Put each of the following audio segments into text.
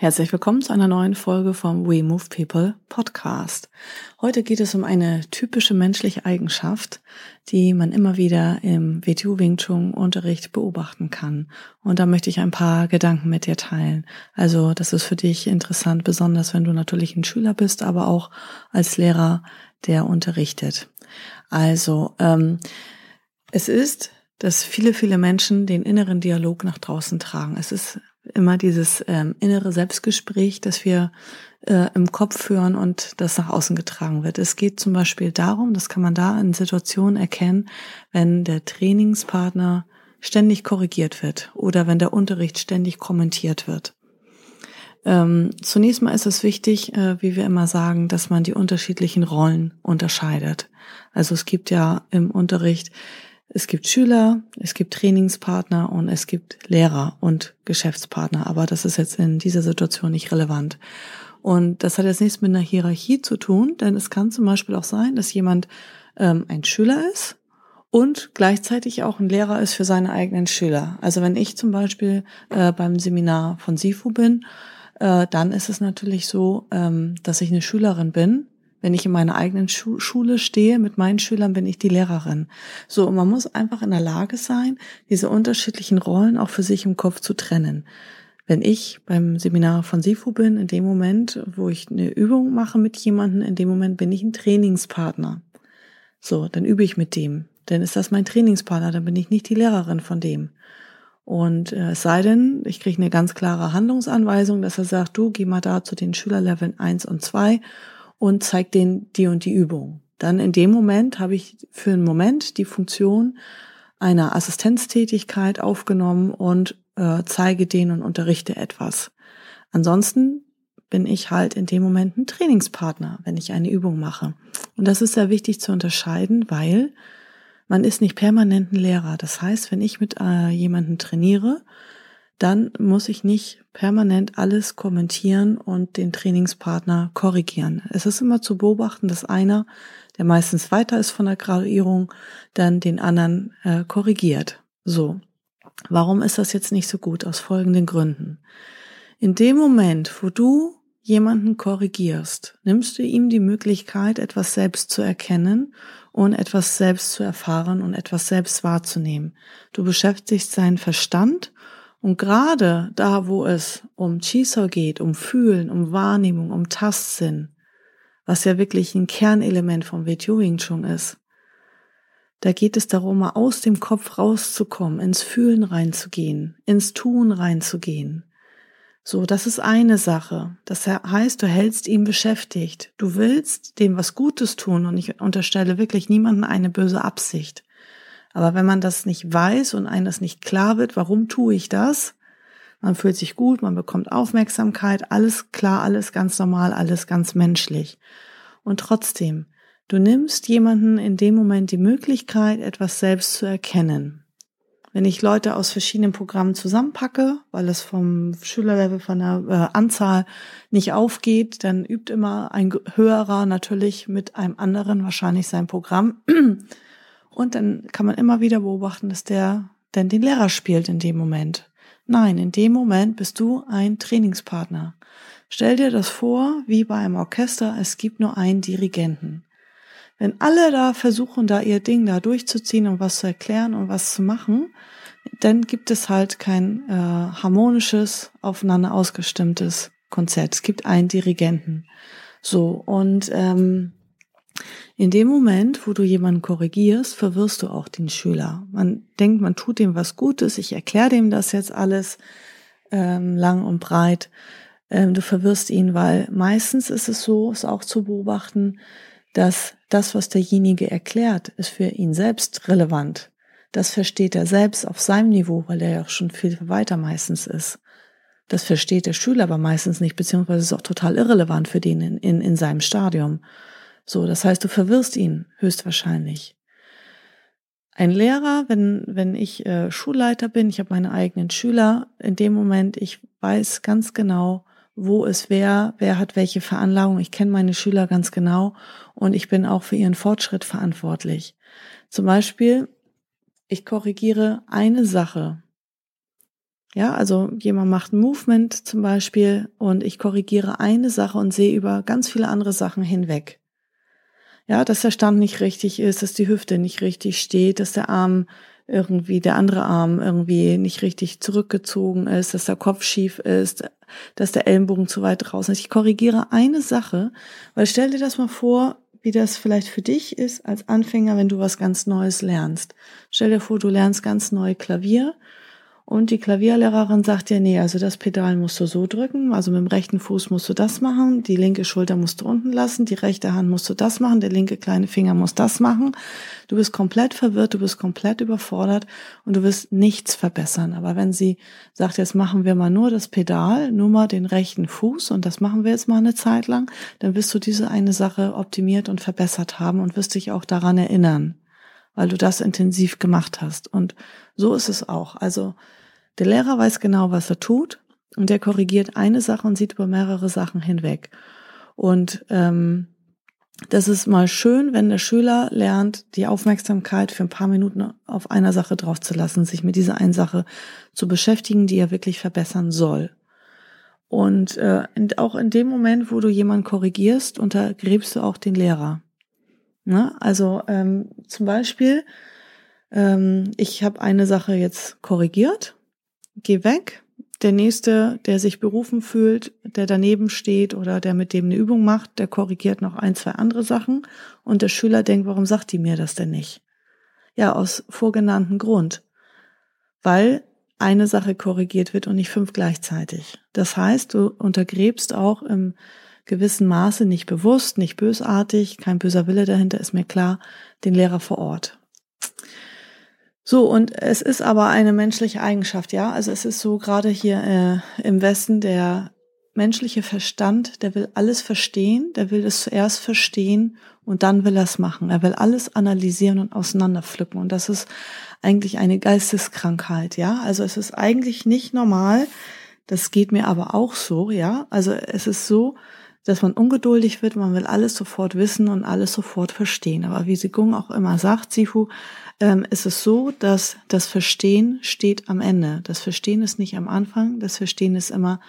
Herzlich willkommen zu einer neuen Folge vom We Move People Podcast. Heute geht es um eine typische menschliche Eigenschaft, die man immer wieder im WTU Wing Chun Unterricht beobachten kann. Und da möchte ich ein paar Gedanken mit dir teilen. Also, das ist für dich interessant, besonders wenn du natürlich ein Schüler bist, aber auch als Lehrer, der unterrichtet. Also, ähm, es ist dass viele, viele Menschen den inneren Dialog nach draußen tragen. Es ist immer dieses ähm, innere Selbstgespräch, das wir äh, im Kopf führen und das nach außen getragen wird. Es geht zum Beispiel darum, das kann man da in Situationen erkennen, wenn der Trainingspartner ständig korrigiert wird oder wenn der Unterricht ständig kommentiert wird. Ähm, zunächst mal ist es wichtig, äh, wie wir immer sagen, dass man die unterschiedlichen Rollen unterscheidet. Also es gibt ja im Unterricht es gibt Schüler, es gibt Trainingspartner und es gibt Lehrer und Geschäftspartner. Aber das ist jetzt in dieser Situation nicht relevant. Und das hat jetzt nichts mit einer Hierarchie zu tun, denn es kann zum Beispiel auch sein, dass jemand ähm, ein Schüler ist und gleichzeitig auch ein Lehrer ist für seine eigenen Schüler. Also wenn ich zum Beispiel äh, beim Seminar von SIFU bin, äh, dann ist es natürlich so, ähm, dass ich eine Schülerin bin wenn ich in meiner eigenen Schu Schule stehe mit meinen Schülern, bin ich die Lehrerin. So, und man muss einfach in der Lage sein, diese unterschiedlichen Rollen auch für sich im Kopf zu trennen. Wenn ich beim Seminar von SIFU bin, in dem Moment, wo ich eine Übung mache mit jemandem, in dem Moment bin ich ein Trainingspartner. So, dann übe ich mit dem. Dann ist das mein Trainingspartner, dann bin ich nicht die Lehrerin von dem. Und äh, es sei denn, ich kriege eine ganz klare Handlungsanweisung, dass er sagt, du geh mal da zu den Schülerleveln eins und zwei und zeigt denen die und die Übung. Dann in dem Moment habe ich für einen Moment die Funktion einer Assistenztätigkeit aufgenommen und äh, zeige denen und unterrichte etwas. Ansonsten bin ich halt in dem Moment ein Trainingspartner, wenn ich eine Übung mache. Und das ist sehr wichtig zu unterscheiden, weil man ist nicht permanent ein Lehrer. Das heißt, wenn ich mit äh, jemandem trainiere, dann muss ich nicht permanent alles kommentieren und den Trainingspartner korrigieren. Es ist immer zu beobachten, dass einer, der meistens weiter ist von der Graduierung, dann den anderen äh, korrigiert. So. Warum ist das jetzt nicht so gut? Aus folgenden Gründen. In dem Moment, wo du jemanden korrigierst, nimmst du ihm die Möglichkeit, etwas selbst zu erkennen und etwas selbst zu erfahren und etwas selbst wahrzunehmen. Du beschäftigst seinen Verstand und gerade da, wo es um Chisau geht, um Fühlen, um Wahrnehmung, um Tastsinn, was ja wirklich ein Kernelement vom WTO Wing Chun ist, da geht es darum, mal aus dem Kopf rauszukommen, ins Fühlen reinzugehen, ins Tun reinzugehen. So, das ist eine Sache. Das heißt, du hältst ihn beschäftigt. Du willst dem was Gutes tun und ich unterstelle wirklich niemanden eine böse Absicht. Aber wenn man das nicht weiß und einem das nicht klar wird, warum tue ich das? Man fühlt sich gut, man bekommt Aufmerksamkeit, alles klar, alles ganz normal, alles ganz menschlich. Und trotzdem, du nimmst jemanden in dem Moment die Möglichkeit, etwas selbst zu erkennen. Wenn ich Leute aus verschiedenen Programmen zusammenpacke, weil es vom Schülerlevel von der äh, Anzahl nicht aufgeht, dann übt immer ein höherer natürlich mit einem anderen wahrscheinlich sein Programm. Und dann kann man immer wieder beobachten, dass der denn den Lehrer spielt in dem Moment. Nein, in dem Moment bist du ein Trainingspartner. Stell dir das vor, wie bei einem Orchester, es gibt nur einen Dirigenten. Wenn alle da versuchen, da ihr Ding da durchzuziehen und was zu erklären und was zu machen, dann gibt es halt kein äh, harmonisches, aufeinander ausgestimmtes Konzert. Es gibt einen Dirigenten. So, und ähm, in dem Moment, wo du jemanden korrigierst, verwirrst du auch den Schüler. Man denkt, man tut dem was Gutes, ich erkläre dem das jetzt alles ähm, lang und breit. Ähm, du verwirrst ihn, weil meistens ist es so, ist auch zu beobachten, dass das, was derjenige erklärt, ist für ihn selbst relevant. Das versteht er selbst auf seinem Niveau, weil er ja auch schon viel weiter meistens ist. Das versteht der Schüler aber meistens nicht, beziehungsweise ist auch total irrelevant für den in, in, in seinem Stadium. So, das heißt, du verwirrst ihn höchstwahrscheinlich. Ein Lehrer, wenn, wenn ich äh, Schulleiter bin, ich habe meine eigenen Schüler, in dem Moment, ich weiß ganz genau, wo ist wer, wer hat welche Veranlagung. Ich kenne meine Schüler ganz genau und ich bin auch für ihren Fortschritt verantwortlich. Zum Beispiel, ich korrigiere eine Sache. Ja, also jemand macht ein Movement zum Beispiel und ich korrigiere eine Sache und sehe über ganz viele andere Sachen hinweg. Ja, dass der Stand nicht richtig ist, dass die Hüfte nicht richtig steht, dass der Arm irgendwie, der andere Arm irgendwie nicht richtig zurückgezogen ist, dass der Kopf schief ist, dass der Ellenbogen zu weit draußen ist. Ich korrigiere eine Sache, weil stell dir das mal vor, wie das vielleicht für dich ist als Anfänger, wenn du was ganz Neues lernst. Stell dir vor, du lernst ganz neu Klavier und die Klavierlehrerin sagt dir, nee, also das Pedal musst du so drücken, also mit dem rechten Fuß musst du das machen, die linke Schulter musst du unten lassen, die rechte Hand musst du das machen, der linke kleine Finger muss das machen. Du bist komplett verwirrt, du bist komplett überfordert und du wirst nichts verbessern. Aber wenn sie sagt, jetzt machen wir mal nur das Pedal, nur mal den rechten Fuß und das machen wir jetzt mal eine Zeit lang, dann wirst du diese eine Sache optimiert und verbessert haben und wirst dich auch daran erinnern, weil du das intensiv gemacht hast. Und so ist es auch. Also der Lehrer weiß genau, was er tut und der korrigiert eine Sache und sieht über mehrere Sachen hinweg. Und ähm, das ist mal schön, wenn der Schüler lernt, die Aufmerksamkeit für ein paar Minuten auf einer Sache draufzulassen, sich mit dieser einen Sache zu beschäftigen, die er wirklich verbessern soll. Und äh, auch in dem Moment, wo du jemanden korrigierst, untergräbst du auch den Lehrer. Ne? Also ähm, zum Beispiel, ähm, ich habe eine Sache jetzt korrigiert geh weg. Der nächste, der sich berufen fühlt, der daneben steht oder der mit dem eine Übung macht, der korrigiert noch ein, zwei andere Sachen und der Schüler denkt, warum sagt die mir das denn nicht? Ja, aus vorgenannten Grund. Weil eine Sache korrigiert wird und nicht fünf gleichzeitig. Das heißt, du untergräbst auch im gewissen Maße nicht bewusst, nicht bösartig, kein böser Wille dahinter ist mir klar, den Lehrer vor Ort. So, und es ist aber eine menschliche Eigenschaft, ja. Also es ist so gerade hier äh, im Westen der menschliche Verstand, der will alles verstehen, der will es zuerst verstehen und dann will er es machen. Er will alles analysieren und auseinanderpflücken. Und das ist eigentlich eine Geisteskrankheit, ja. Also es ist eigentlich nicht normal. Das geht mir aber auch so, ja. Also es ist so, dass man ungeduldig wird, man will alles sofort wissen und alles sofort verstehen. Aber wie Sigung auch immer sagt, Sifu, ähm, ist es so, dass das Verstehen steht am Ende. Das Verstehen ist nicht am Anfang, das Verstehen ist immer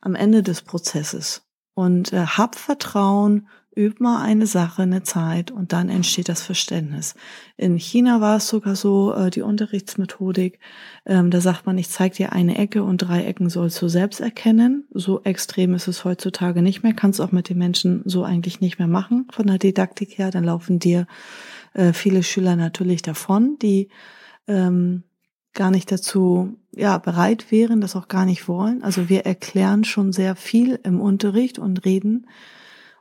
am Ende des Prozesses. Und äh, hab Vertrauen, üb mal eine Sache eine Zeit und dann entsteht das Verständnis. In China war es sogar so, äh, die Unterrichtsmethodik, ähm, da sagt man, ich zeige dir eine Ecke und drei Ecken sollst du selbst erkennen. So extrem ist es heutzutage nicht mehr, kannst auch mit den Menschen so eigentlich nicht mehr machen von der Didaktik her. Dann laufen dir äh, viele Schüler natürlich davon, die ähm, gar nicht dazu ja bereit wären, das auch gar nicht wollen. Also wir erklären schon sehr viel im Unterricht und reden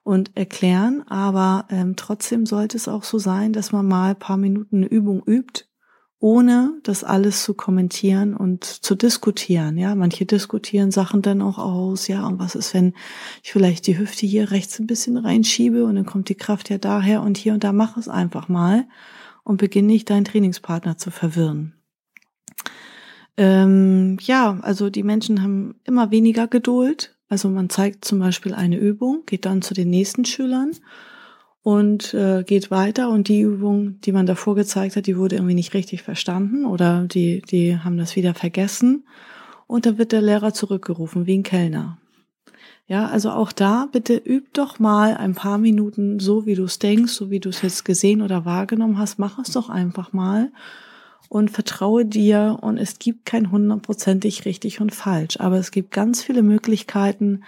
und erklären, aber ähm, trotzdem sollte es auch so sein, dass man mal paar Minuten eine Übung übt ohne das alles zu kommentieren und zu diskutieren. Ja, manche diskutieren Sachen dann auch aus. Ja, und was ist, wenn ich vielleicht die Hüfte hier rechts ein bisschen reinschiebe und dann kommt die Kraft ja daher und hier und da mach es einfach mal und beginne nicht deinen Trainingspartner zu verwirren. Ähm, ja, also die Menschen haben immer weniger Geduld. Also man zeigt zum Beispiel eine Übung, geht dann zu den nächsten Schülern und äh, geht weiter und die Übung, die man davor gezeigt hat, die wurde irgendwie nicht richtig verstanden oder die, die haben das wieder vergessen und dann wird der Lehrer zurückgerufen wie ein Kellner. Ja, also auch da bitte üb doch mal ein paar Minuten so, wie du es denkst, so wie du es jetzt gesehen oder wahrgenommen hast, mach es doch einfach mal und vertraue dir und es gibt kein hundertprozentig richtig und falsch, aber es gibt ganz viele Möglichkeiten,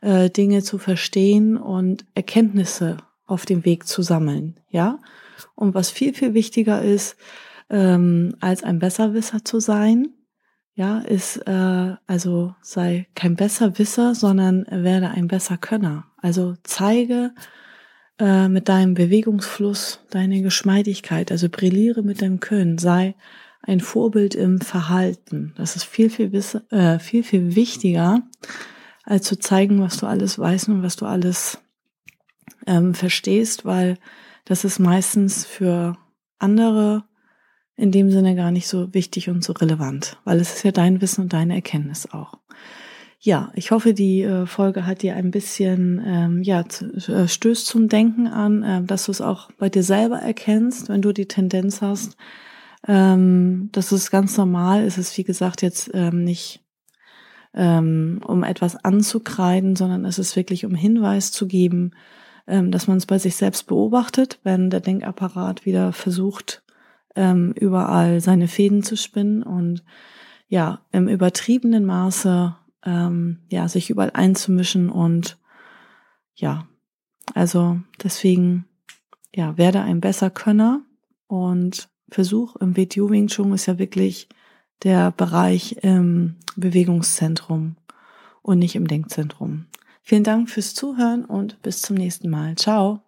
äh, Dinge zu verstehen und Erkenntnisse auf dem Weg zu sammeln, ja. Und was viel, viel wichtiger ist, ähm, als ein Besserwisser zu sein, ja, ist, äh, also sei kein Besserwisser, sondern werde ein besser Könner. Also zeige äh, mit deinem Bewegungsfluss deine Geschmeidigkeit, also brilliere mit deinem Können, sei ein Vorbild im Verhalten. Das ist viel, viel, äh, viel, viel wichtiger, als zu zeigen, was du alles weißt und was du alles ähm, verstehst, weil das ist meistens für andere in dem Sinne gar nicht so wichtig und so relevant, weil es ist ja dein Wissen und deine Erkenntnis auch. Ja, ich hoffe, die äh, Folge hat dir ein bisschen, ähm, ja, äh, stößt zum Denken an, äh, dass du es auch bei dir selber erkennst, wenn du die Tendenz hast. Ähm, das ist ganz normal. Es ist, wie gesagt, jetzt ähm, nicht ähm, um etwas anzukreiden, sondern es ist wirklich um Hinweis zu geben, ähm, dass man es bei sich selbst beobachtet, wenn der Denkapparat wieder versucht, ähm, überall seine Fäden zu spinnen und ja, im übertriebenen Maße ähm, ja, sich überall einzumischen und ja, also deswegen, ja, werde ein besser Könner und Versuch im WTU Wing Chun ist ja wirklich der Bereich im Bewegungszentrum und nicht im Denkzentrum. Vielen Dank fürs Zuhören und bis zum nächsten Mal. Ciao.